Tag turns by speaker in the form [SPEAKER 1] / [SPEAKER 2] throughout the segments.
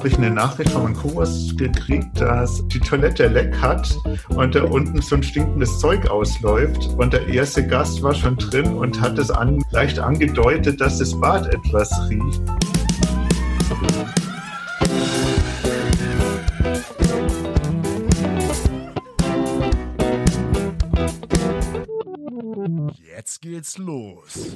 [SPEAKER 1] habe ich eine Nachricht von meinem Kurs gekriegt, dass die Toilette leck hat und da unten so ein stinkendes Zeug ausläuft. Und der erste Gast war schon drin und hat es an, leicht angedeutet, dass das Bad etwas riecht.
[SPEAKER 2] Geht's los.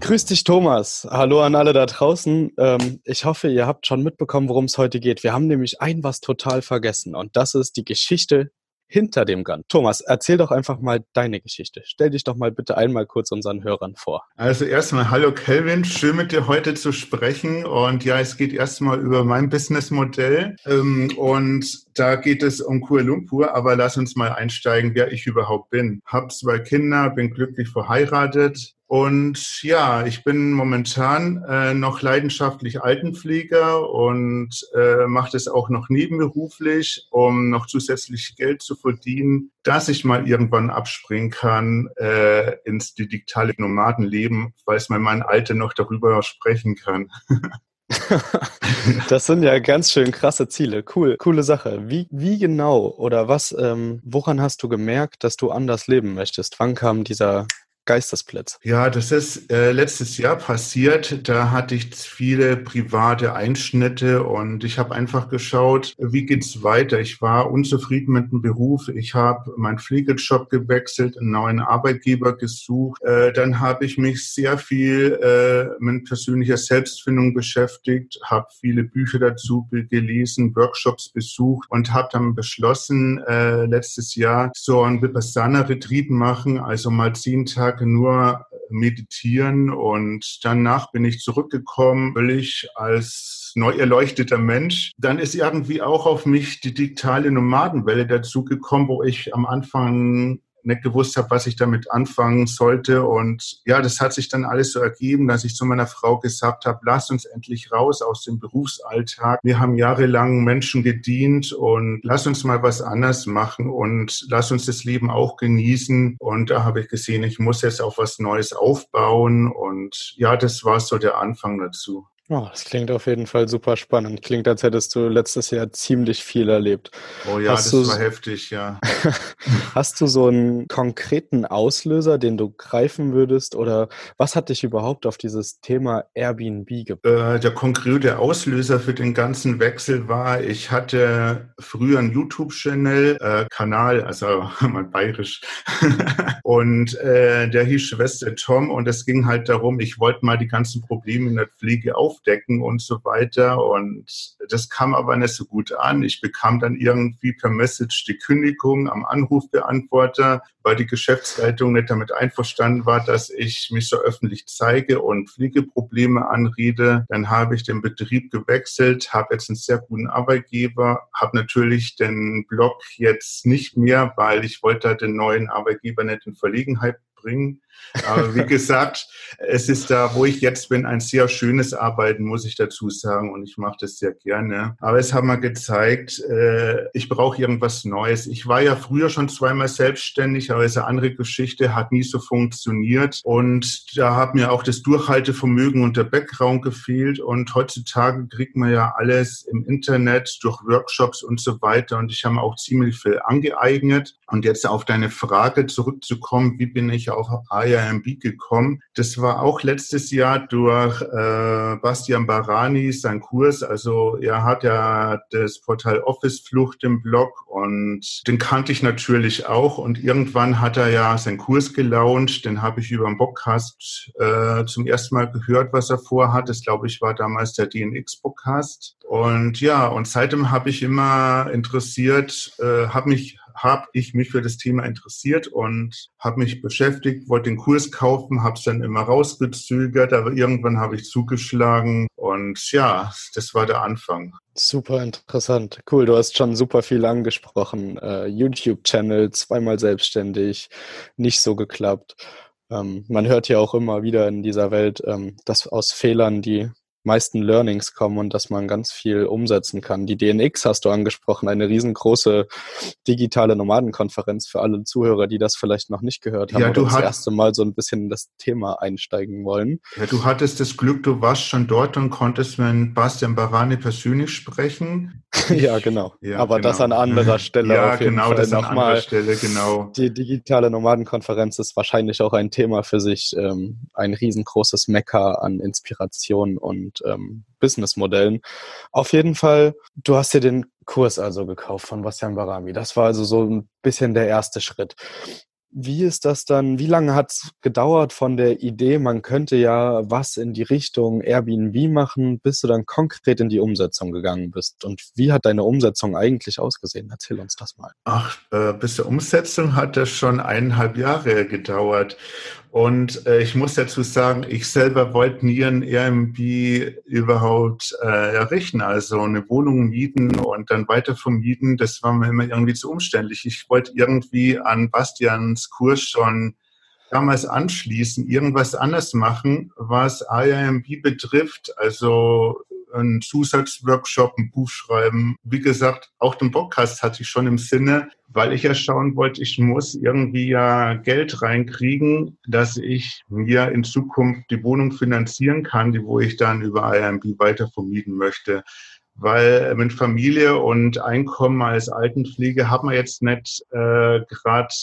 [SPEAKER 3] Grüß dich, Thomas. Hallo an alle da draußen. Ähm, ich hoffe, ihr habt schon mitbekommen, worum es heute geht. Wir haben nämlich ein was total vergessen und das ist die Geschichte hinter dem Gun. Thomas, erzähl doch einfach mal deine Geschichte. Stell dich doch mal bitte einmal kurz unseren Hörern vor.
[SPEAKER 1] Also erstmal, hallo Kelvin, schön mit dir heute zu sprechen. Und ja, es geht erstmal über mein Businessmodell. Ähm, und da geht es um Kuala Lumpur, aber lass uns mal einsteigen, wer ich überhaupt bin. Hab zwei Kinder, bin glücklich verheiratet, und ja, ich bin momentan äh, noch leidenschaftlich Altenpfleger und äh, mache das auch noch nebenberuflich, um noch zusätzlich Geld zu verdienen, dass ich mal irgendwann abspringen kann äh, ins digitale Nomadenleben, falls mein Mann Alte noch darüber sprechen kann.
[SPEAKER 3] das sind ja ganz schön krasse Ziele. Cool, coole Sache. Wie, wie genau oder was, ähm, woran hast du gemerkt, dass du anders leben möchtest? Wann kam dieser Geistesblitz?
[SPEAKER 1] Ja, das ist äh, letztes Jahr passiert. Da hatte ich viele private Einschnitte und ich habe einfach geschaut, wie geht's weiter. Ich war unzufrieden mit dem Beruf. Ich habe meinen Pflegejob gewechselt, einen neuen Arbeitgeber gesucht. Äh, dann habe ich mich sehr viel äh, mit persönlicher Selbstfindung beschäftigt, habe viele Bücher dazu gelesen, Workshops besucht und habe dann beschlossen, äh, letztes Jahr so ein Vipassana-Retreat machen, also mal zehn Tage Tage nur meditieren und danach bin ich zurückgekommen, völlig als neu erleuchteter Mensch. Dann ist irgendwie auch auf mich die digitale Nomadenwelle dazugekommen, wo ich am Anfang nicht gewusst habe, was ich damit anfangen sollte. Und ja, das hat sich dann alles so ergeben, dass ich zu meiner Frau gesagt habe, lass uns endlich raus aus dem Berufsalltag. Wir haben jahrelang Menschen gedient und lass uns mal was anders machen und lass uns das Leben auch genießen. Und da habe ich gesehen, ich muss jetzt auch was Neues aufbauen. Und ja, das war so der Anfang dazu.
[SPEAKER 3] Oh, das klingt auf jeden Fall super spannend. Klingt, als hättest du letztes Jahr ziemlich viel erlebt.
[SPEAKER 1] Oh ja, Hast das war heftig, ja.
[SPEAKER 3] Hast du so einen konkreten Auslöser, den du greifen würdest? Oder was hat dich überhaupt auf dieses Thema Airbnb gebracht?
[SPEAKER 1] Äh, der konkrete Auslöser für den ganzen Wechsel war, ich hatte früher einen YouTube-Channel, äh, Kanal, also mal bayerisch. und äh, der hieß Schwester Tom und es ging halt darum, ich wollte mal die ganzen Probleme in der Pflege auf aufdecken und so weiter. Und das kam aber nicht so gut an. Ich bekam dann irgendwie per Message die Kündigung am Anrufbeantworter, weil die Geschäftsleitung nicht damit einverstanden war, dass ich mich so öffentlich zeige und Pflegeprobleme anrede. Dann habe ich den Betrieb gewechselt, habe jetzt einen sehr guten Arbeitgeber, habe natürlich den Blog jetzt nicht mehr, weil ich wollte den neuen Arbeitgeber nicht in Verlegenheit bringen. Aber wie gesagt, es ist da, wo ich jetzt bin, ein sehr schönes Arbeiten, muss ich dazu sagen. Und ich mache das sehr gerne. Aber es hat mal gezeigt, äh, ich brauche irgendwas Neues. Ich war ja früher schon zweimal selbstständig, aber es ist eine andere Geschichte, hat nie so funktioniert. Und da hat mir auch das Durchhaltevermögen und der Background gefehlt. Und heutzutage kriegt man ja alles im Internet durch Workshops und so weiter. Und ich habe mir auch ziemlich viel angeeignet. Und jetzt auf deine Frage zurückzukommen, wie bin ich auf IIMB gekommen. Das war auch letztes Jahr durch äh, Bastian Barani, sein Kurs. Also er hat ja das Portal Office Flucht im Blog und den kannte ich natürlich auch. Und irgendwann hat er ja seinen Kurs gelauncht. Den habe ich über den Podcast äh, zum ersten Mal gehört, was er vorhat. Das glaube ich war damals der DNX-Podcast. Und ja, und seitdem habe ich immer interessiert, äh, habe mich habe ich mich für das Thema interessiert und habe mich beschäftigt, wollte den Kurs kaufen, habe es dann immer rausgezögert, aber irgendwann habe ich zugeschlagen und ja, das war der Anfang.
[SPEAKER 3] Super interessant. Cool, du hast schon super viel angesprochen. Uh, YouTube-Channel, zweimal selbstständig, nicht so geklappt. Ähm, man hört ja auch immer wieder in dieser Welt, ähm, dass aus Fehlern die meisten Learnings kommen und dass man ganz viel umsetzen kann. Die DNX hast du angesprochen, eine riesengroße digitale Nomadenkonferenz für alle Zuhörer, die das vielleicht noch nicht gehört haben
[SPEAKER 1] Ja, du
[SPEAKER 3] oder das erste Mal so ein bisschen in das Thema einsteigen wollen.
[SPEAKER 1] Ja, du hattest das Glück, du warst schon dort und konntest mit Bastian Barani persönlich sprechen.
[SPEAKER 3] ja, genau.
[SPEAKER 1] Ja,
[SPEAKER 3] Aber das an
[SPEAKER 1] genau.
[SPEAKER 3] anderer Stelle
[SPEAKER 1] Ja, genau,
[SPEAKER 3] Fall
[SPEAKER 1] das an anderer
[SPEAKER 3] nochmal.
[SPEAKER 1] Stelle, genau.
[SPEAKER 3] Die digitale Nomadenkonferenz ist wahrscheinlich auch ein Thema für sich, ähm, ein riesengroßes Mecker an Inspiration und ähm, Businessmodellen. Auf jeden Fall, du hast dir den Kurs also gekauft von Bastian Barami. Das war also so ein bisschen der erste Schritt. Wie ist das dann, wie lange hat es gedauert von der Idee, man könnte ja was in die Richtung Airbnb machen, bis du dann konkret in die Umsetzung gegangen bist? Und wie hat deine Umsetzung eigentlich ausgesehen? Erzähl uns das mal.
[SPEAKER 1] Ach, äh, bis zur Umsetzung hat das schon eineinhalb Jahre gedauert. Und äh, ich muss dazu sagen, ich selber wollte nie ein Airbnb überhaupt äh, errichten, also eine Wohnung mieten und dann weiter vermieten. Das war mir immer irgendwie zu umständlich. Ich wollte irgendwie an Bastians Kurs schon damals anschließen, irgendwas anders machen, was Airbnb betrifft. Also ein Zusatzworkshop, ein Buch schreiben. Wie gesagt, auch den Podcast hatte ich schon im Sinne, weil ich ja schauen wollte, ich muss irgendwie ja Geld reinkriegen, dass ich mir in Zukunft die Wohnung finanzieren kann, die wo ich dann über Airbnb weiter vermieten möchte. Weil mit Familie und Einkommen als Altenpflege hat man jetzt nicht äh, gerade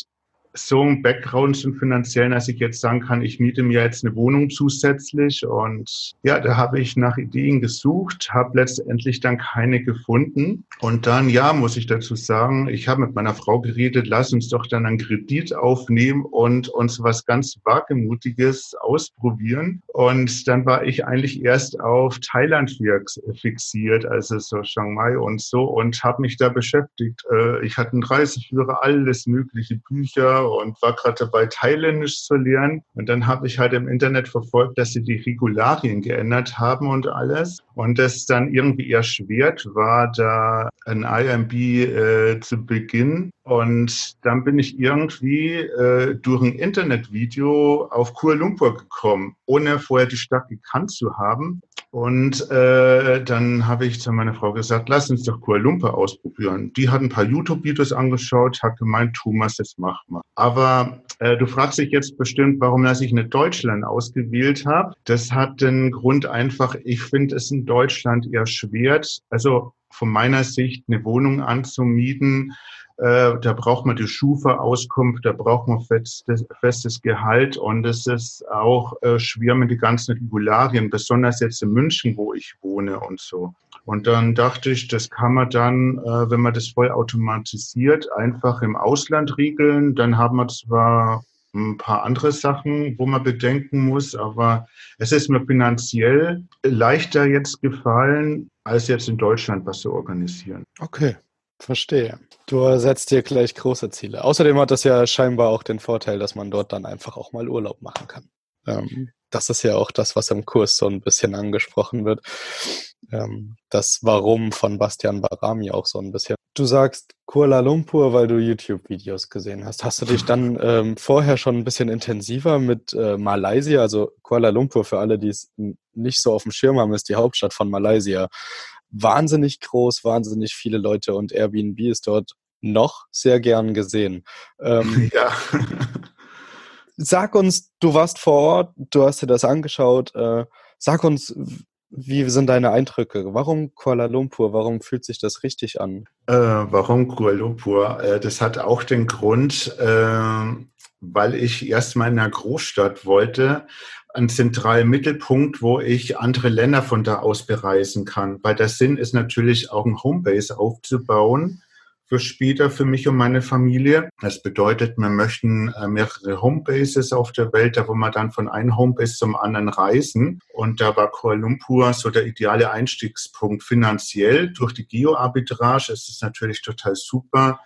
[SPEAKER 1] so ein Background zum finanziellen, dass ich jetzt sagen kann, ich miete mir jetzt eine Wohnung zusätzlich. Und ja, da habe ich nach Ideen gesucht, habe letztendlich dann keine gefunden. Und dann, ja, muss ich dazu sagen, ich habe mit meiner Frau geredet, lass uns doch dann einen Kredit aufnehmen und uns was ganz Wagemutiges ausprobieren. Und dann war ich eigentlich erst auf Thailand fix- fixiert, also so Chiang Mai und so, und habe mich da beschäftigt. Äh, Ich hatte einen Reiseführer, alles mögliche Bücher und war gerade dabei, Thailändisch zu lernen. Und dann habe ich halt im Internet verfolgt, dass sie die Regularien geändert haben und alles. Und das dann irgendwie erschwert war, da ein IMB äh, zu beginnen. Und dann bin ich irgendwie äh, durch ein Internetvideo auf Kuala Lumpur gekommen, ohne vorher die Stadt gekannt zu haben. Und äh, dann habe ich zu meiner Frau gesagt, lass uns doch Kuala Lumpur ausprobieren. Die hat ein paar YouTube-Videos angeschaut, hat gemeint, Thomas, das mach mal. Aber äh, du fragst dich jetzt bestimmt, warum dass ich nicht Deutschland ausgewählt habe. Das hat den Grund einfach, ich finde es in Deutschland eher schwer, also von meiner Sicht eine Wohnung anzumieten. Äh, da braucht man die Schufa-Auskunft, da braucht man festes, festes Gehalt und es ist auch äh, schwer mit den ganzen Regularien, besonders jetzt in München, wo ich wohne und so. Und dann dachte ich, das kann man dann, äh, wenn man das voll automatisiert, einfach im Ausland regeln. Dann haben wir zwar ein paar andere Sachen, wo man bedenken muss, aber es ist mir finanziell leichter jetzt gefallen, als jetzt in Deutschland was zu organisieren.
[SPEAKER 3] Okay, verstehe. Du setzt dir gleich große Ziele. Außerdem hat das ja scheinbar auch den Vorteil, dass man dort dann einfach auch mal Urlaub machen kann. Ähm, das ist ja auch das, was im Kurs so ein bisschen angesprochen wird. Ähm, das Warum von Bastian Barami auch so ein bisschen. Du sagst Kuala Lumpur, weil du YouTube-Videos gesehen hast. Hast du dich dann ähm, vorher schon ein bisschen intensiver mit äh, Malaysia, also Kuala Lumpur für alle, die es nicht so auf dem Schirm haben, ist die Hauptstadt von Malaysia. Wahnsinnig groß, wahnsinnig viele Leute und Airbnb ist dort noch sehr gern gesehen. Ähm,
[SPEAKER 1] Ja.
[SPEAKER 3] sag uns, du warst vor Ort, du hast dir das angeschaut. Äh, sag uns, wie sind deine Eindrücke? Warum Kuala Lumpur? Warum fühlt sich das richtig an?
[SPEAKER 1] Äh, warum Kuala Lumpur? Äh, das hat auch den Grund, äh, weil ich erstmal in einer Großstadt wollte, einen zentralen Mittelpunkt, wo ich andere Länder von da aus bereisen kann. Weil der Sinn ist natürlich auch ein Homebase aufzubauen für später für mich und meine Familie. Das bedeutet, wir möchten äh, mehrere Homebases auf der Welt, da wo wir dann von einem Homebase zum anderen reisen. Und da war Kuala Lumpur so der ideale Einstiegspunkt finanziell. Durch die Geo-Arbitrage ist es natürlich total super,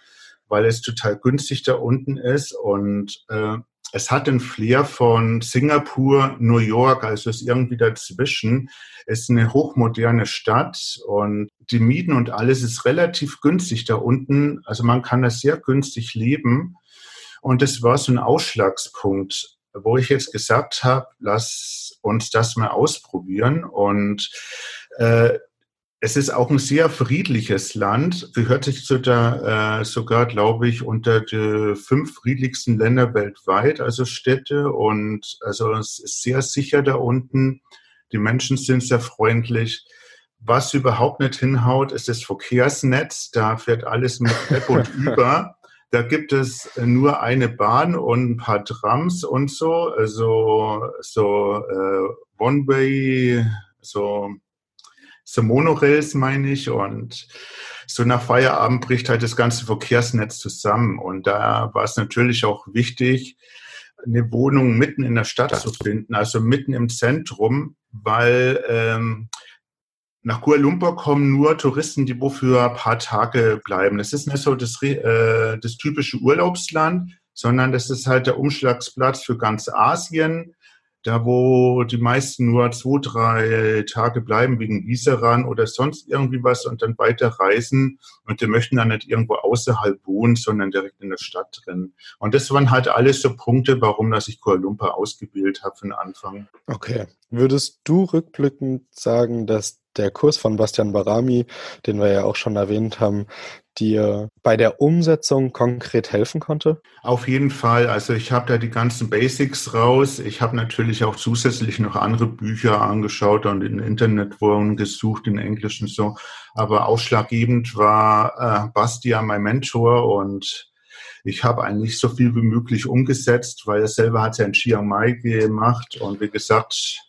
[SPEAKER 1] weil es total günstig da unten ist und äh, es hat den Flair von Singapur, New York, also ist irgendwie dazwischen. Es ist eine hochmoderne Stadt und die Mieten und alles ist relativ günstig da unten. Also man kann da sehr günstig leben. Und das war so ein Ausschlagspunkt. wo ich jetzt gesagt habe, lass uns das mal ausprobieren. Und äh, es ist auch ein sehr friedliches Land, gehört sich zu der, äh, sogar, glaube ich, unter die fünf friedlichsten Länder weltweit, also Städte. Und also es ist sehr sicher da unten. Die Menschen sind sehr freundlich. Was überhaupt nicht hinhaut, ist das Verkehrsnetz. Da fährt alles mit App und über. Da gibt es nur eine Bahn und ein paar Trams und so, also so äh, One-Way, so so Monorails meine ich und so nach Feierabend bricht halt das ganze Verkehrsnetz zusammen und da war es natürlich auch wichtig, eine Wohnung mitten in der Stadt zu finden, also mitten im Zentrum, weil ähm, nach Kuala Lumpur kommen nur Touristen, die wofür ein paar Tage bleiben. Das ist nicht so das, äh, das typische Urlaubsland, sondern das ist halt der Umschlagsplatz für ganz Asien da wo die meisten nur zwei, drei Tage bleiben wegen Viseran oder sonst irgendwie was und dann weiter reisen und die möchten dann nicht irgendwo außerhalb wohnen, sondern direkt in der Stadt drin. Und das waren halt alles so Punkte, warum dass ich Kuala Lumpur ausgewählt habe den Anfang.
[SPEAKER 3] Okay. Würdest du rückblickend sagen, dass der Kurs von Bastian Barami, den wir ja auch schon erwähnt haben, dir bei der Umsetzung konkret helfen konnte?
[SPEAKER 1] Auf jeden Fall. Also ich habe da die ganzen Basics raus. Ich habe natürlich auch zusätzlich noch andere Bücher angeschaut und in Internetforen gesucht, in Englisch und so. Aber ausschlaggebend war äh, Bastian mein Mentor und ich habe eigentlich so viel wie möglich umgesetzt, weil er selber hat ja in Chiang Mai gemacht und wie gesagt,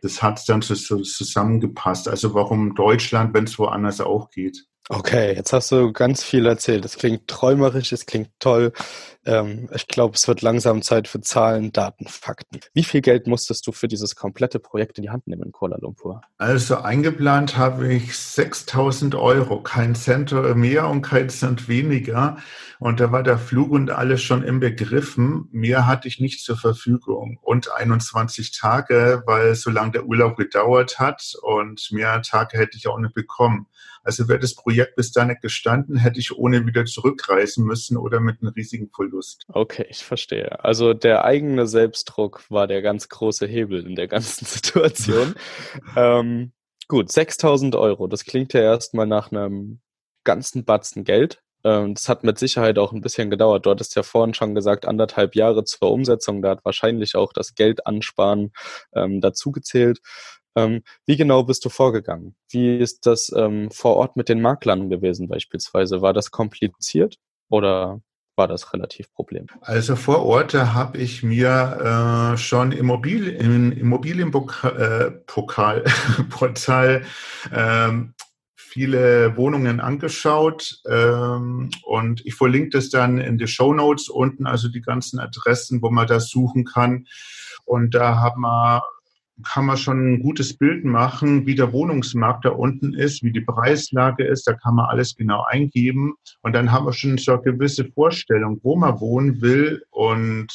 [SPEAKER 1] das hat dann so, so zusammengepasst. Also warum Deutschland, wenn es woanders auch geht?
[SPEAKER 3] Okay, jetzt hast du ganz viel erzählt. Es klingt träumerisch, es klingt toll. Ähm, ich glaube, es wird langsam Zeit für Zahlen, Daten, Fakten. Wie viel Geld musstest du für dieses komplette Projekt in die Hand nehmen in Kuala Lumpur?
[SPEAKER 1] Also eingeplant habe ich 6000 Euro, kein Cent mehr und kein Cent weniger. Und da war der Flug und alles schon im Begriffen. Mehr hatte ich nicht zur Verfügung. Und 21 Tage, weil so lange der Urlaub gedauert hat und mehr Tage hätte ich auch nicht bekommen. Also wäre das Projekt bis dahin nicht gestanden, hätte ich ohne wieder zurückreisen müssen oder mit einem riesigen Verlust.
[SPEAKER 3] Okay, ich verstehe. Also der eigene Selbstdruck war der ganz große Hebel in der ganzen Situation. ähm, gut, 6000 Euro. Das klingt ja erstmal nach einem ganzen Batzen Geld. Ähm, das hat mit Sicherheit auch ein bisschen gedauert. Du hattest ja vorhin schon gesagt, anderthalb Jahre zur Umsetzung. Da hat wahrscheinlich auch das Geld ansparen ähm, dazugezählt. Ähm, wie genau bist du vorgegangen? Wie ist das ähm, vor Ort mit den Maklern gewesen beispielsweise? War das kompliziert oder war das relativ problemlos?
[SPEAKER 1] Also vor Ort habe ich mir äh, schon Immobilien, im Immobilienportal äh, ähm, viele Wohnungen angeschaut ähm, und ich verlinke das dann in die Show Notes unten, also die ganzen Adressen, wo man das suchen kann. Und da haben wir kann man schon ein gutes Bild machen, wie der Wohnungsmarkt da unten ist, wie die Preislage ist. Da kann man alles genau eingeben. Und dann haben wir schon so eine gewisse Vorstellung, wo man wohnen will und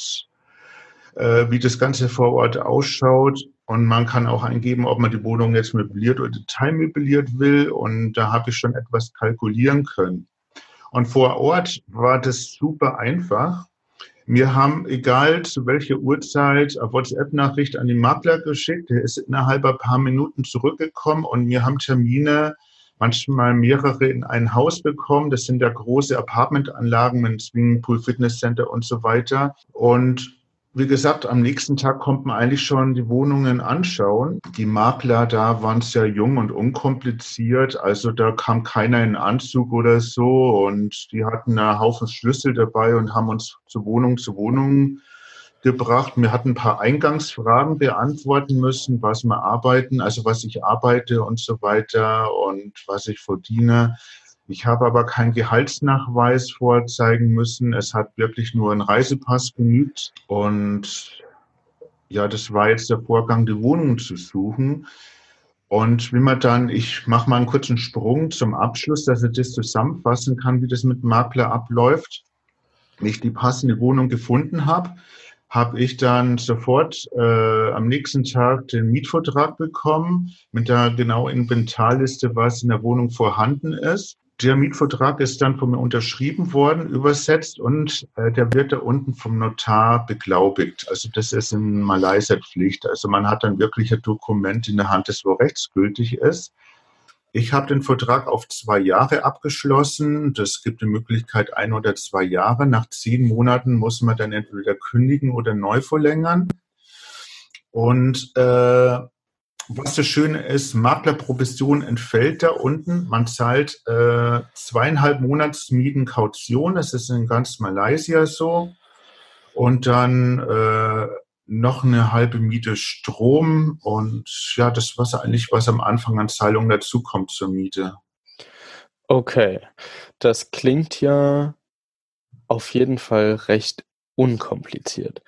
[SPEAKER 1] äh, wie das Ganze vor Ort ausschaut. Und man kann auch eingeben, ob man die Wohnung jetzt möbliert oder teilmöbliert will. Und da habe ich schon etwas kalkulieren können. Und vor Ort war das super einfach. Wir haben, egal zu welcher Uhrzeit, eine WhatsApp-Nachricht an den Makler geschickt. Der ist innerhalb ein paar Minuten zurückgekommen und wir haben Termine, manchmal mehrere in ein Haus bekommen. Das sind ja große Apartmentanlagen mit Swimmingpool, Fitnesscenter und so weiter. Und wie gesagt, am nächsten Tag kommt man eigentlich schon die Wohnungen anschauen. Die Makler da waren sehr jung und unkompliziert. Also da kam keiner in Anzug oder so. Und die hatten einen Haufen Schlüssel dabei und haben uns zu Wohnung zu Wohnung gebracht. Wir hatten ein paar Eingangsfragen beantworten müssen, was wir arbeiten, also was ich arbeite und so weiter und was ich verdiene. Ich habe aber keinen Gehaltsnachweis vorzeigen müssen. Es hat wirklich nur ein Reisepass genügt. Und ja, das war jetzt der Vorgang, die Wohnung zu suchen. Und wie man dann, ich mache mal einen kurzen Sprung zum Abschluss, dass ich das zusammenfassen kann, wie das mit Makler abläuft. Wenn ich die passende Wohnung gefunden habe, habe ich dann sofort äh, am nächsten Tag den Mietvertrag bekommen mit der genauen Inventarliste, was in der Wohnung vorhanden ist. Der Mietvertrag ist dann von mir unterschrieben worden, übersetzt und äh, der wird da unten vom Notar beglaubigt. Also das ist in Malaysia Pflicht. Also man hat dann wirklich ein Dokument in der Hand, das wo rechtsgültig ist. Ich habe den Vertrag auf zwei Jahre abgeschlossen. Das gibt die Möglichkeit ein oder zwei Jahre. Nach zehn Monaten muss man dann entweder kündigen oder neu verlängern. Und äh, was das Schöne ist, Maklerprovision entfällt da unten. Man zahlt äh, zweieinhalb Monatsmieten Kaution. Das ist in ganz Malaysia so. Und dann äh, noch eine halbe Miete Strom und ja, das was eigentlich, was am Anfang an Zahlungen dazukommt zur Miete.
[SPEAKER 3] Okay, das klingt ja auf jeden Fall recht unkompliziert.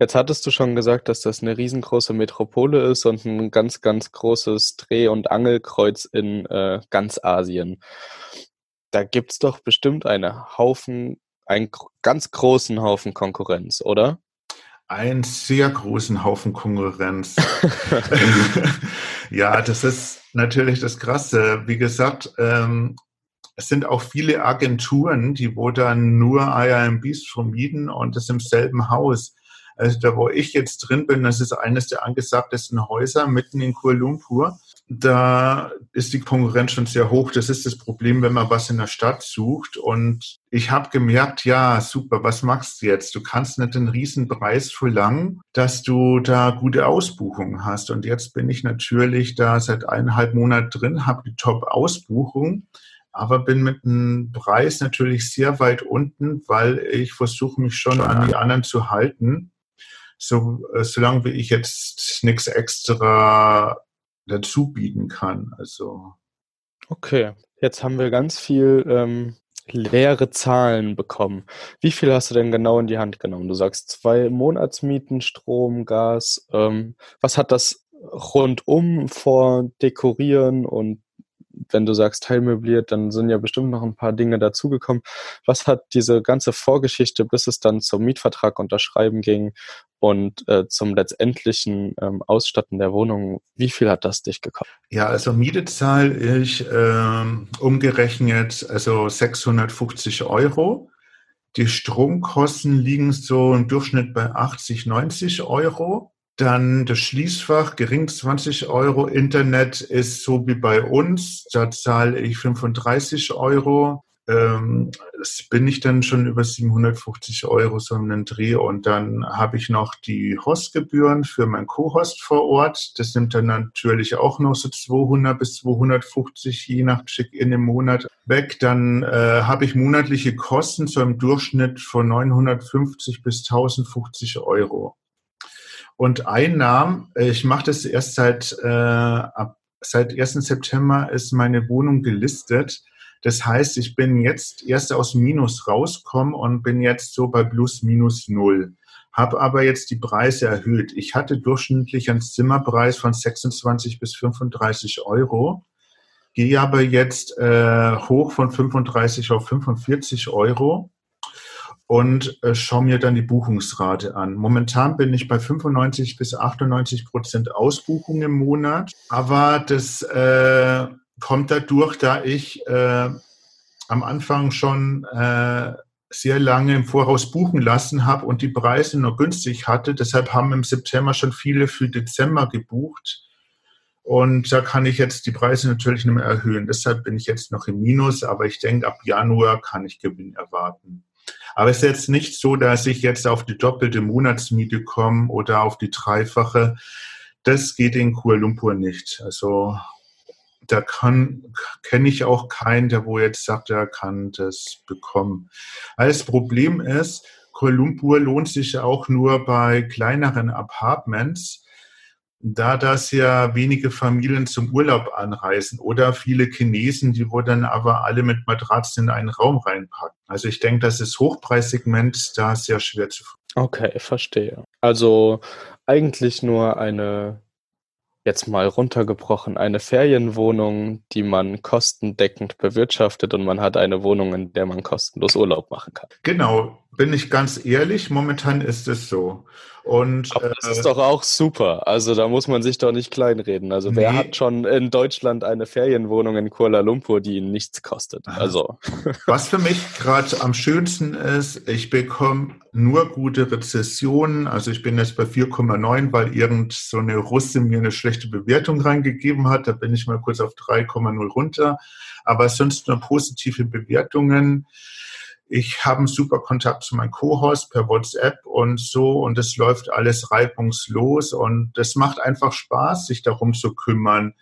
[SPEAKER 3] Jetzt hattest du schon gesagt, dass das eine riesengroße Metropole ist und ein ganz, ganz großes Dreh- und Angelkreuz in äh, ganz Asien. Da gibt's doch bestimmt einen Haufen, einen ganz großen Haufen Konkurrenz, oder?
[SPEAKER 1] einen sehr großen Haufen Konkurrenz. ja, das ist natürlich das Krasse. Wie gesagt, ähm, es sind auch viele Agenturen, die wo dann nur IRMBs vermieten und das im selben Haus. Also da, wo ich jetzt drin bin, das ist eines der angesagtesten Häuser mitten in Kuala Lumpur. Da ist die Konkurrenz schon sehr hoch. Das ist das Problem, wenn man was in der Stadt sucht. Und ich habe gemerkt, ja, super, was machst du jetzt? Du kannst nicht einen riesen Preis verlangen, dass du da gute Ausbuchungen hast. Und jetzt bin ich natürlich da seit eineinhalb Monaten drin, habe die Top-Ausbuchung aber bin mit einem Preis natürlich sehr weit unten, weil ich versuche mich schon an die anderen zu halten so, äh, solange wie ich jetzt nichts extra dazu bieten kann. Also.
[SPEAKER 3] Okay, jetzt haben wir ganz viel ähm, leere Zahlen bekommen. Wie viel hast du denn genau in die Hand genommen? Du sagst zwei Monatsmieten, Strom, Gas. Ähm, was hat das rundum vor Dekorieren und wenn du sagst teilmöbliert, dann sind ja bestimmt noch ein paar Dinge dazugekommen. Was hat diese ganze Vorgeschichte, bis es dann zum Mietvertrag unterschreiben ging und äh, zum letztendlichen ähm, Ausstatten der Wohnung, wie viel hat das dich gekostet?
[SPEAKER 1] Ja, also Miete zahle ich ähm, umgerechnet also 650 Euro. Die Stromkosten liegen so im Durchschnitt bei 80, 90 Euro. Dann das Schließfach, gering 20 Euro. Internet ist so wie bei uns. Da zahle ich 35 Euro. Ähm, das bin ich dann schon über 750 Euro so in den Dreh. Und dann habe ich noch die Hostgebühren für mein Co-Host vor Ort. Das nimmt dann natürlich auch noch so 200 bis 250 je nach Check-in im Monat weg. Dann äh, habe ich monatliche Kosten so im Durchschnitt von 950 bis 1050 Euro. Und Einnahmen, äh, ich mache das erst seit, äh, ab, seit 1. September ist meine Wohnung gelistet. Das heißt, ich bin jetzt erst aus Minus rauskommen und bin jetzt so bei plus minus null. Habe aber jetzt die Preise erhöht. Ich hatte durchschnittlich einen Zimmerpreis von 26 bis 35 Euro, gehe aber jetzt äh, hoch von 35 auf 45 Euro und äh, schaue mir dann die Buchungsrate an. Momentan bin ich bei 95 bis 98 Prozent Ausbuchung im Monat, aber das äh, kommt dadurch, da ich äh, am Anfang schon äh, sehr lange im Voraus buchen lassen habe und die Preise nur günstig hatte. Deshalb haben im September schon viele für Dezember gebucht. Und da kann ich jetzt die Preise natürlich nicht mehr erhöhen. Deshalb bin ich jetzt noch im Minus, aber ich denke, ab Januar kann ich Gewinn erwarten. Aber es ist jetzt nicht so, dass ich jetzt auf die doppelte Monatsmiete komme oder auf die dreifache. Das geht in Kuala Lumpur nicht. Also da kann kenne ich auch keinen, der wo jetzt sagt, er kann das bekommen. das Problem ist, Kuala Lumpur lohnt sich auch nur bei kleineren Apartments da das ja wenige Familien zum Urlaub anreisen oder viele Chinesen, die wurden dann aber alle mit Matratzen in einen Raum reinpacken. Also ich denke, das ist Hochpreissegment da sehr schwer zu.
[SPEAKER 3] Okay, verstehe. Also eigentlich nur eine jetzt mal runtergebrochen, eine Ferienwohnung, die man kostendeckend bewirtschaftet und man hat eine Wohnung, in der man kostenlos Urlaub machen kann.
[SPEAKER 1] Genau. bin ich ganz ehrlich, momentan ist es so. Und,
[SPEAKER 3] Aber das äh, ist doch auch super. Also da muss man sich doch nicht kleinreden. Also nee. wer hat schon in Deutschland eine Ferienwohnung in Kuala Lumpur, die ihn nichts kostet? Also.
[SPEAKER 1] Was für mich gerade am schönsten ist, ich bekomme nur gute Rezessionen. Also ich bin jetzt bei 4,9, weil irgend so eine Russe mir eine schlechte Bewertung reingegeben hat. Da bin ich mal kurz auf 3,0 runter. Aber sonst nur positive Bewertungen. Ich habe einen super Kontakt zu meinem Co-Host per WhatsApp und so und es läuft alles reibungslos und es macht einfach Spaß, sich darum zu kümmern.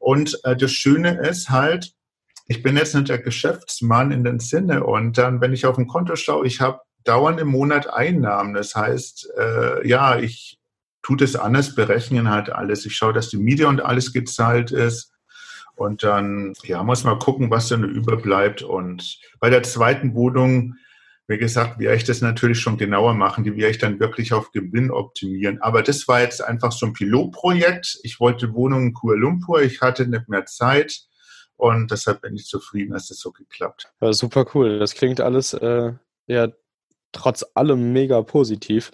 [SPEAKER 1] Und äh, das Schöne ist halt, ich bin jetzt nicht der Geschäftsmann in dem Sinne und dann, wenn ich auf ein Konto schaue, ich habe dauernd im Monat Einnahmen. Das heißt, äh, ja, ich tue das anders, berechnen halt alles. Ich schaue, dass die Miete und alles gezahlt ist. Und dann, ja, muss man gucken, was dann überbleibt. Und bei der zweiten Wohnung, wie gesagt, werde ich das natürlich schon genauer machen. Die werde ich dann wirklich auf Gewinn optimieren. Aber das war jetzt einfach so ein Pilotprojekt. Ich wollte Wohnungen in Kuala Lumpur. Ich hatte nicht mehr Zeit. Und deshalb bin ich zufrieden, dass es so geklappt.
[SPEAKER 3] Ja, super cool. Das klingt alles äh, ja trotz allem mega positiv.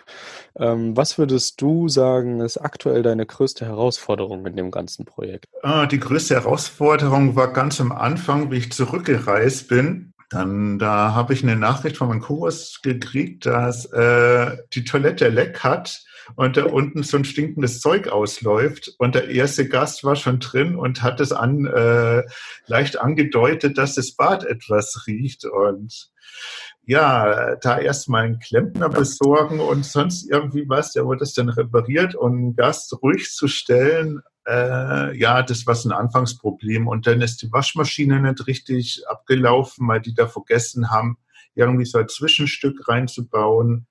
[SPEAKER 3] Ähm, was würdest du sagen, ist aktuell deine größte Herausforderung in dem ganzen Projekt?
[SPEAKER 1] Ah, die größte Herausforderung war ganz am Anfang, wie ich zurückgereist bin. Dann da habe ich eine Nachricht von meinem Kurs gekriegt, dass äh, die Toilette leck hat und da unten so ein stinkendes Zeug ausläuft. Und der erste Gast war schon drin und hat es an äh, leicht angedeutet, dass das Bad etwas riecht. Und ja, da erstmal einen Klempner besorgen und sonst irgendwie was, der wurde das dann repariert und Gast ruhig zu stellen, äh, ja, das war ein Anfangsproblem. Und dann ist die Waschmaschine nicht richtig abgelaufen, weil die da vergessen haben, irgendwie so ein Zwischenstück reinzubauen.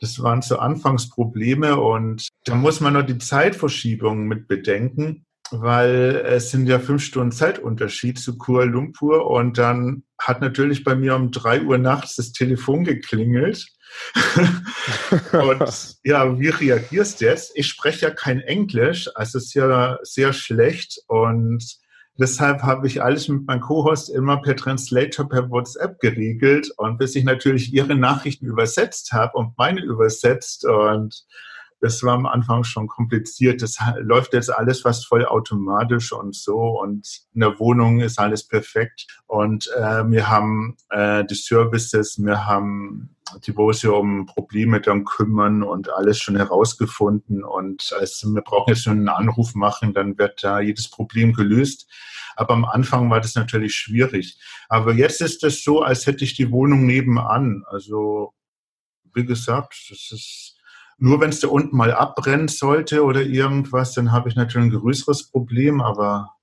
[SPEAKER 1] Das waren so Anfangsprobleme und da muss man noch die Zeitverschiebung mit bedenken weil es sind ja fünf Stunden Zeitunterschied zu Kuala Lumpur und dann hat natürlich bei mir um drei Uhr nachts das Telefon geklingelt. und ja, wie reagierst du jetzt? Ich spreche ja kein Englisch, also ist ja sehr schlecht und deshalb habe ich alles mit meinem Co-Host immer per Translator, per WhatsApp geregelt und bis ich natürlich ihre Nachrichten übersetzt habe und meine übersetzt und das war am Anfang schon kompliziert. Das läuft jetzt alles fast voll automatisch und so. Und in der Wohnung ist alles perfekt. Und äh, wir haben äh, die Services, wir haben die, wo sich um Probleme dann kümmern und alles schon herausgefunden. Und also wir brauchen jetzt nur einen Anruf machen, dann wird da jedes Problem gelöst. Aber am Anfang war das natürlich schwierig. Aber jetzt ist es so, als hätte ich die Wohnung nebenan. Also, wie gesagt, das ist nur wenn es da unten mal abbrennen sollte oder irgendwas, dann habe ich natürlich ein größeres Problem, aber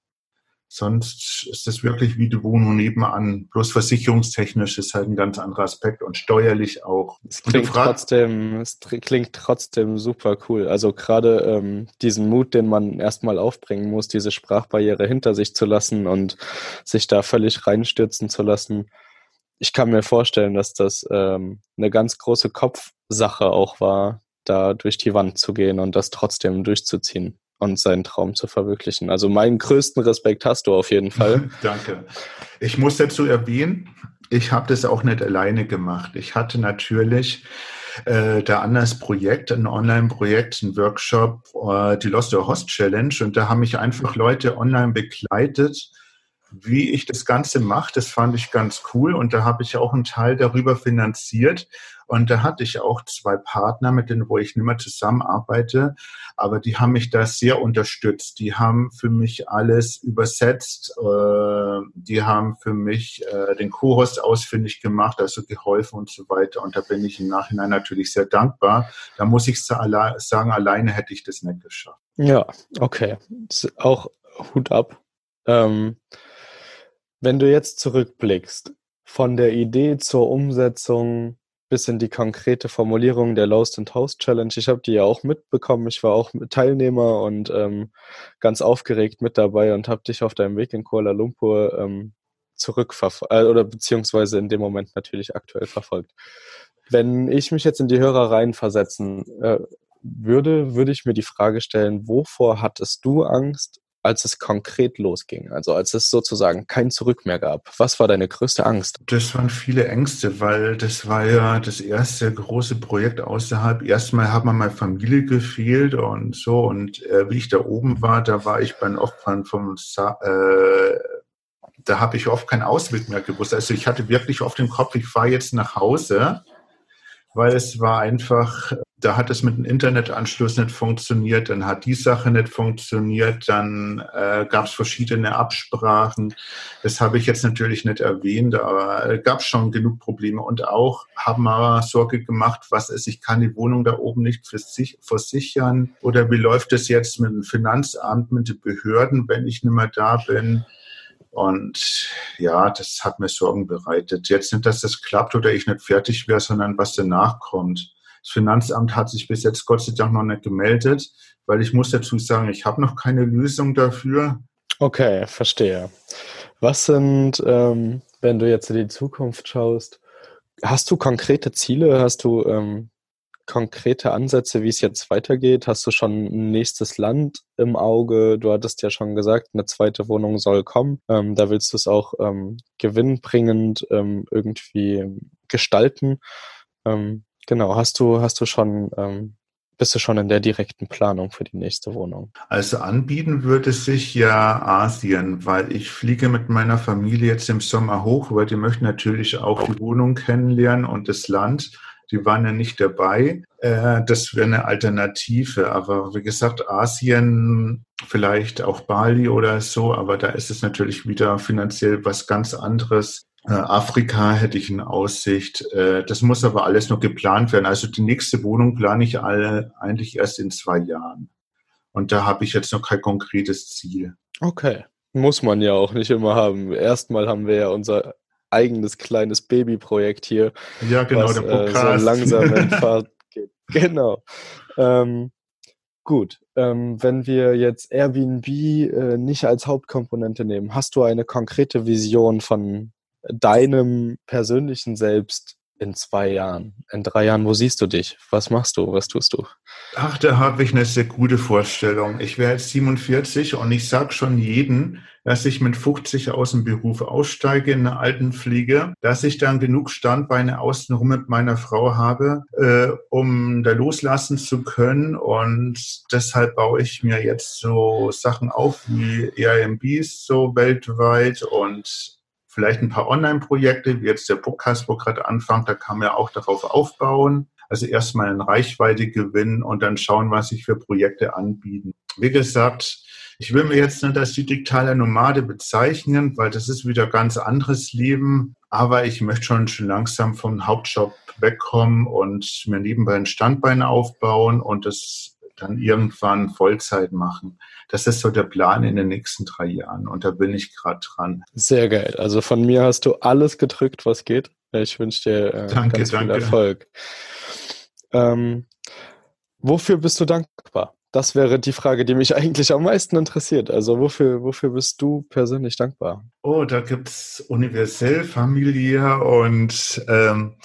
[SPEAKER 1] sonst ist das wirklich wie die Wohnung nebenan. Bloß versicherungstechnisch ist halt ein ganz anderer Aspekt und steuerlich auch.
[SPEAKER 3] Es klingt, trotzdem, es klingt trotzdem super cool. Also gerade ähm, diesen Mut, den man erstmal aufbringen muss, diese Sprachbarriere hinter sich zu lassen und sich da völlig reinstürzen zu lassen. Ich kann mir vorstellen, dass das ähm, eine ganz große Kopfsache auch war, da durch die Wand zu gehen und das trotzdem durchzuziehen und seinen Traum zu verwirklichen. Also meinen größten Respekt hast du auf jeden Fall.
[SPEAKER 1] Danke. Ich muss dazu erwähnen, ich habe das auch nicht alleine gemacht. Ich hatte natürlich äh, da anders Projekt, ein Online-Projekt, ein Workshop, äh, die Lost Your Host Challenge und da haben mich einfach Leute online begleitet, wie ich das Ganze mache. Das fand ich ganz cool und da habe ich auch einen Teil darüber finanziert. Und da hatte ich auch zwei Partner, mit denen, wo ich nicht mehr zusammenarbeite, aber die haben mich da sehr unterstützt. Die haben für mich alles übersetzt, äh, die haben für mich äh, den Co-Host ausfindig gemacht, also geholfen und so weiter. Und da bin ich im Nachhinein natürlich sehr dankbar. Da muss ich sagen, alleine hätte ich das nicht geschafft.
[SPEAKER 3] Ja, okay. Auch Hut ab. Ähm, wenn du jetzt zurückblickst, von der Idee zur Umsetzung bis in die konkrete Formulierung der Lost and Host Challenge. Ich habe die ja auch mitbekommen. Ich war auch Teilnehmer und ähm, ganz aufgeregt mit dabei und habe dich auf deinem Weg in Kuala Lumpur ähm, zurückverfolgt äh, oder beziehungsweise in dem Moment natürlich aktuell verfolgt. Wenn ich mich jetzt in die Hörer versetzen äh, würde, würde ich mir die Frage stellen, wovor hattest du Angst als es konkret losging, also als es sozusagen kein Zurück mehr gab? Was war deine größte Angst?
[SPEAKER 1] Das waren viele Ängste, weil das war ja das erste große Projekt außerhalb. Erstmal hat man meine Familie gefehlt und so. Und äh, wie ich da oben war, da war ich beim Opfern vom Sa äh, da habe ich oft keinen Ausweg mehr gewusst. Also ich hatte wirklich oft im Kopf, ich fahre jetzt nach Hause, weil es war einfach da hat es mit dem Internetanschluss nicht funktioniert, dann hat die Sache nicht funktioniert, dann äh, gab es verschiedene Absprachen. Das habe ich jetzt natürlich nicht erwähnt, aber äh, gab schon genug Probleme. Und auch haben wir Sorge gemacht, was ist, ich kann die Wohnung da oben nicht sich, versichern. Oder wie läuft es jetzt mit dem Finanzamt, mit den Behörden, wenn ich nicht mehr da bin? Und ja, das hat mir Sorgen bereitet. Jetzt nicht, dass das klappt oder ich nicht fertig wäre, sondern was danach kommt. Das Finanzamt hat sich bis jetzt Gott sei Dank noch nicht gemeldet, weil ich muss dazu sagen, ich habe noch keine Lösung dafür.
[SPEAKER 3] Okay, verstehe. Was sind, ähm, wenn du jetzt in die Zukunft schaust, hast du konkrete Ziele? Hast du ähm, konkrete Ansätze, wie es jetzt weitergeht? Hast du schon ein nächstes Land im Auge? Du hattest ja schon gesagt, eine zweite Wohnung soll kommen. Ähm, da willst du es auch ähm, gewinnbringend ähm, irgendwie gestalten. Ähm, Genau, hast du, hast du schon, ähm, bist du schon in der direkten Planung für die nächste Wohnung?
[SPEAKER 1] Also anbieten würde sich ja Asien, weil ich fliege mit meiner Familie jetzt im Sommer hoch, weil die möchten natürlich auch die Wohnung kennenlernen und das Land. Die waren ja nicht dabei. Äh, das wäre eine Alternative. Aber wie gesagt, Asien, vielleicht auch Bali oder so, aber da ist es natürlich wieder finanziell was ganz anderes. Äh, Afrika hätte ich in Aussicht. Äh, das muss aber alles noch geplant werden. Also die nächste Wohnung plane ich alle eigentlich erst in zwei Jahren. Und da habe ich jetzt noch kein konkretes Ziel.
[SPEAKER 3] Okay. Muss man ja auch nicht immer haben. Erstmal haben wir ja unser eigenes kleines Babyprojekt hier.
[SPEAKER 1] Ja, genau, was, der
[SPEAKER 3] Podcast. Äh, so langsam in Fahrt geht. Genau. Ähm, gut, ähm, wenn wir jetzt Airbnb äh, nicht als Hauptkomponente nehmen, hast du eine konkrete Vision von deinem persönlichen Selbst in zwei Jahren, in drei Jahren, wo siehst du dich? Was machst du? Was tust du?
[SPEAKER 1] Ach, da habe ich eine sehr gute Vorstellung. Ich wäre jetzt 47 und ich sage schon jedem, dass ich mit 50 aus dem Beruf aussteige in der Altenpflege, dass ich dann genug Standbeine außenrum mit meiner Frau habe, äh, um da loslassen zu können. Und deshalb baue ich mir jetzt so Sachen auf wie Airbnbs so weltweit und vielleicht ein paar Online-Projekte, wie jetzt der Podcast, wo gerade anfängt, da kann man ja auch darauf aufbauen. Also erstmal eine Reichweite gewinnen und dann schauen, was sich für Projekte anbieten. Wie gesagt, ich will mir jetzt nicht als die digitale Nomade bezeichnen, weil das ist wieder ganz anderes Leben. Aber ich möchte schon, schon langsam vom Hauptjob wegkommen und mir nebenbei ein Standbein aufbauen und das dann irgendwann Vollzeit machen. Das ist so der Plan in den nächsten drei Jahren und da bin ich gerade dran.
[SPEAKER 3] Sehr geil. Also von mir hast du alles gedrückt, was geht. Ich wünsche dir äh, danke, ganz viel Erfolg. Ähm, wofür bist du dankbar? Das wäre die Frage, die mich eigentlich am meisten interessiert. Also wofür, wofür bist du persönlich dankbar?
[SPEAKER 1] Oh, da gibt es universell, familiär und ähm,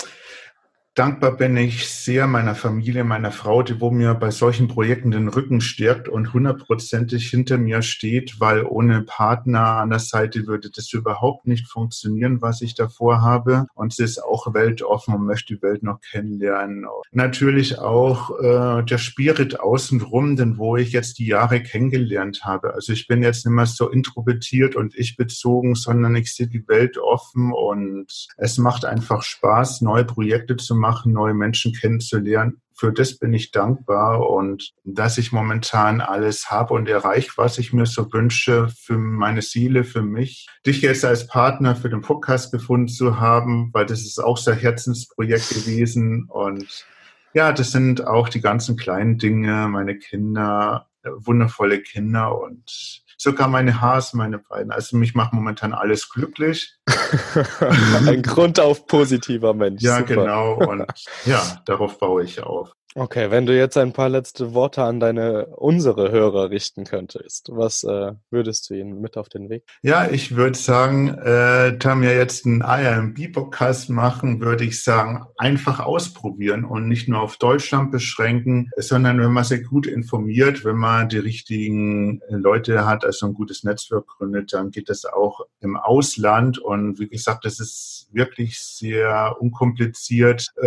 [SPEAKER 1] Dankbar bin ich sehr meiner Familie, meiner Frau, die wo mir bei solchen Projekten den Rücken stärkt und hundertprozentig hinter mir steht, weil ohne Partner an der Seite würde das überhaupt nicht funktionieren, was ich davor habe. Und sie ist auch weltoffen und möchte die Welt noch kennenlernen. Natürlich auch äh, der Spirit außenrum, denn wo ich jetzt die Jahre kennengelernt habe. Also ich bin jetzt nicht mehr so introvertiert und ich bezogen, sondern ich sehe die Welt offen und es macht einfach Spaß, neue Projekte zu machen machen, neue Menschen kennenzulernen. Für das bin ich dankbar und dass ich momentan alles habe und erreiche, was ich mir so wünsche für meine Seele, für mich. Dich jetzt als Partner für den Podcast gefunden zu haben, weil das ist auch sehr Herzensprojekt gewesen und ja, das sind auch die ganzen kleinen Dinge, meine Kinder, wundervolle Kinder und sogar meine Haare, meine beiden. Also mich macht momentan alles glücklich.
[SPEAKER 3] Ein grundauf positiver Mensch.
[SPEAKER 1] Ja, Super. genau. Und ja, darauf baue ich auf.
[SPEAKER 3] Okay, wenn du jetzt ein paar letzte Worte an deine unsere Hörer richten könntest, was äh, würdest du ihnen mit auf den Weg?
[SPEAKER 1] Ja, ich würde sagen, äh, da wir jetzt einen IRMB-Podcast machen, würde ich sagen, einfach ausprobieren und nicht nur auf Deutschland beschränken, sondern wenn man sich gut informiert, wenn man die richtigen Leute hat, also ein gutes Netzwerk gründet, dann geht das auch im Ausland und wie gesagt, das ist wirklich sehr unkompliziert, äh,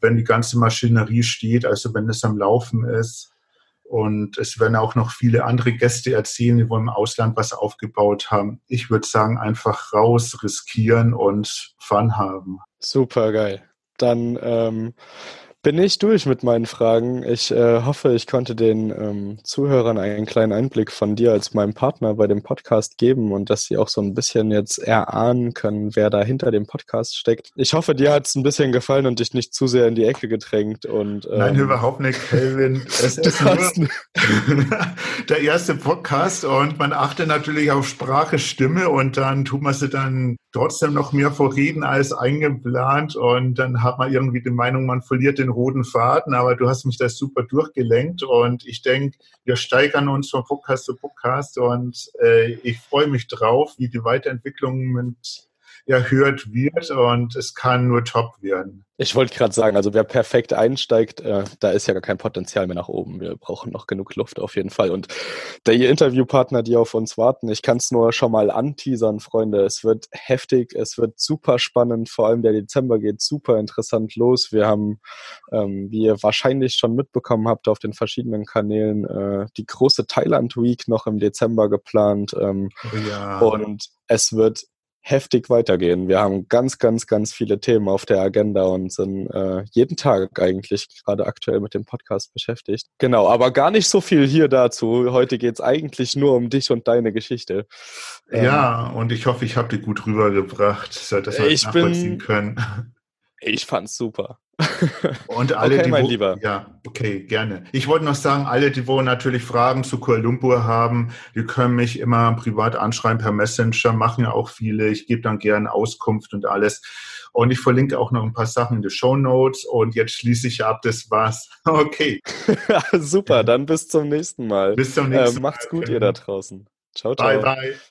[SPEAKER 1] wenn die ganze Maschinerie steht geht, also wenn es am Laufen ist. Und es werden auch noch viele andere Gäste erzählen, die wohl im Ausland was aufgebaut haben. Ich würde sagen, einfach raus, riskieren und Fun haben.
[SPEAKER 3] Super geil. Dann ähm, bin ich durch mit meinen Fragen. Ich äh, hoffe, ich konnte den ähm, Zuhörern einen kleinen Einblick von dir als meinem Partner bei dem Podcast geben und dass sie auch so ein bisschen jetzt erahnen können, wer da hinter dem Podcast steckt. Ich hoffe, dir hat es ein bisschen gefallen und dich nicht zu sehr in die Ecke gedrängt. Und,
[SPEAKER 1] ähm, Nein, überhaupt nicht, Kelvin. Es ist nur der erste Podcast und man achtet natürlich auf Sprache, Stimme und dann tut man sie dann trotzdem noch mehr vorreden als eingeplant und dann hat man irgendwie die Meinung, man verliert den roten Faden, aber du hast mich da super durchgelenkt und ich denke, wir steigern uns von Podcast zu Podcast und äh, ich freue mich drauf, wie die Weiterentwicklung mit erhört wird und es kann nur top werden.
[SPEAKER 3] Ich wollte gerade sagen, also wer perfekt einsteigt, äh, da ist ja gar kein Potenzial mehr nach oben. Wir brauchen noch genug Luft auf jeden Fall. Und der Interviewpartner, die auf uns warten, ich kann es nur schon mal anteasern, Freunde. Es wird heftig, es wird super spannend. Vor allem der Dezember geht super interessant los. Wir haben, ähm, wie ihr wahrscheinlich schon mitbekommen habt, auf den verschiedenen Kanälen äh, die große Thailand Week noch im Dezember geplant. Ähm, oh ja. Und es wird heftig weitergehen. Wir haben ganz, ganz, ganz viele Themen auf der Agenda und sind äh, jeden Tag eigentlich gerade aktuell mit dem Podcast beschäftigt. Genau, aber gar nicht so viel hier dazu. Heute geht's eigentlich nur um dich und deine Geschichte.
[SPEAKER 1] Ja, ähm, und ich hoffe, ich habe die gut rübergebracht, dass wir
[SPEAKER 3] ich nachvollziehen bin, können. Ich fand's super.
[SPEAKER 1] Und alle, okay,
[SPEAKER 3] die mein
[SPEAKER 1] wo,
[SPEAKER 3] Lieber.
[SPEAKER 1] Ja, okay, gerne. Ich wollte noch sagen, alle, die wo natürlich Fragen zu Kuala Lumpur haben, die können mich immer privat anschreiben per Messenger, machen ja auch viele. Ich gebe dann gerne Auskunft und alles. Und ich verlinke auch noch ein paar Sachen in die Show Notes. Und jetzt schließe ich ab, das war's. Okay.
[SPEAKER 3] Super, dann bis zum nächsten Mal.
[SPEAKER 1] Bis zum nächsten
[SPEAKER 3] äh, Mal. Macht's gut, ihr da draußen.
[SPEAKER 1] Ciao, ciao. Bye, bye.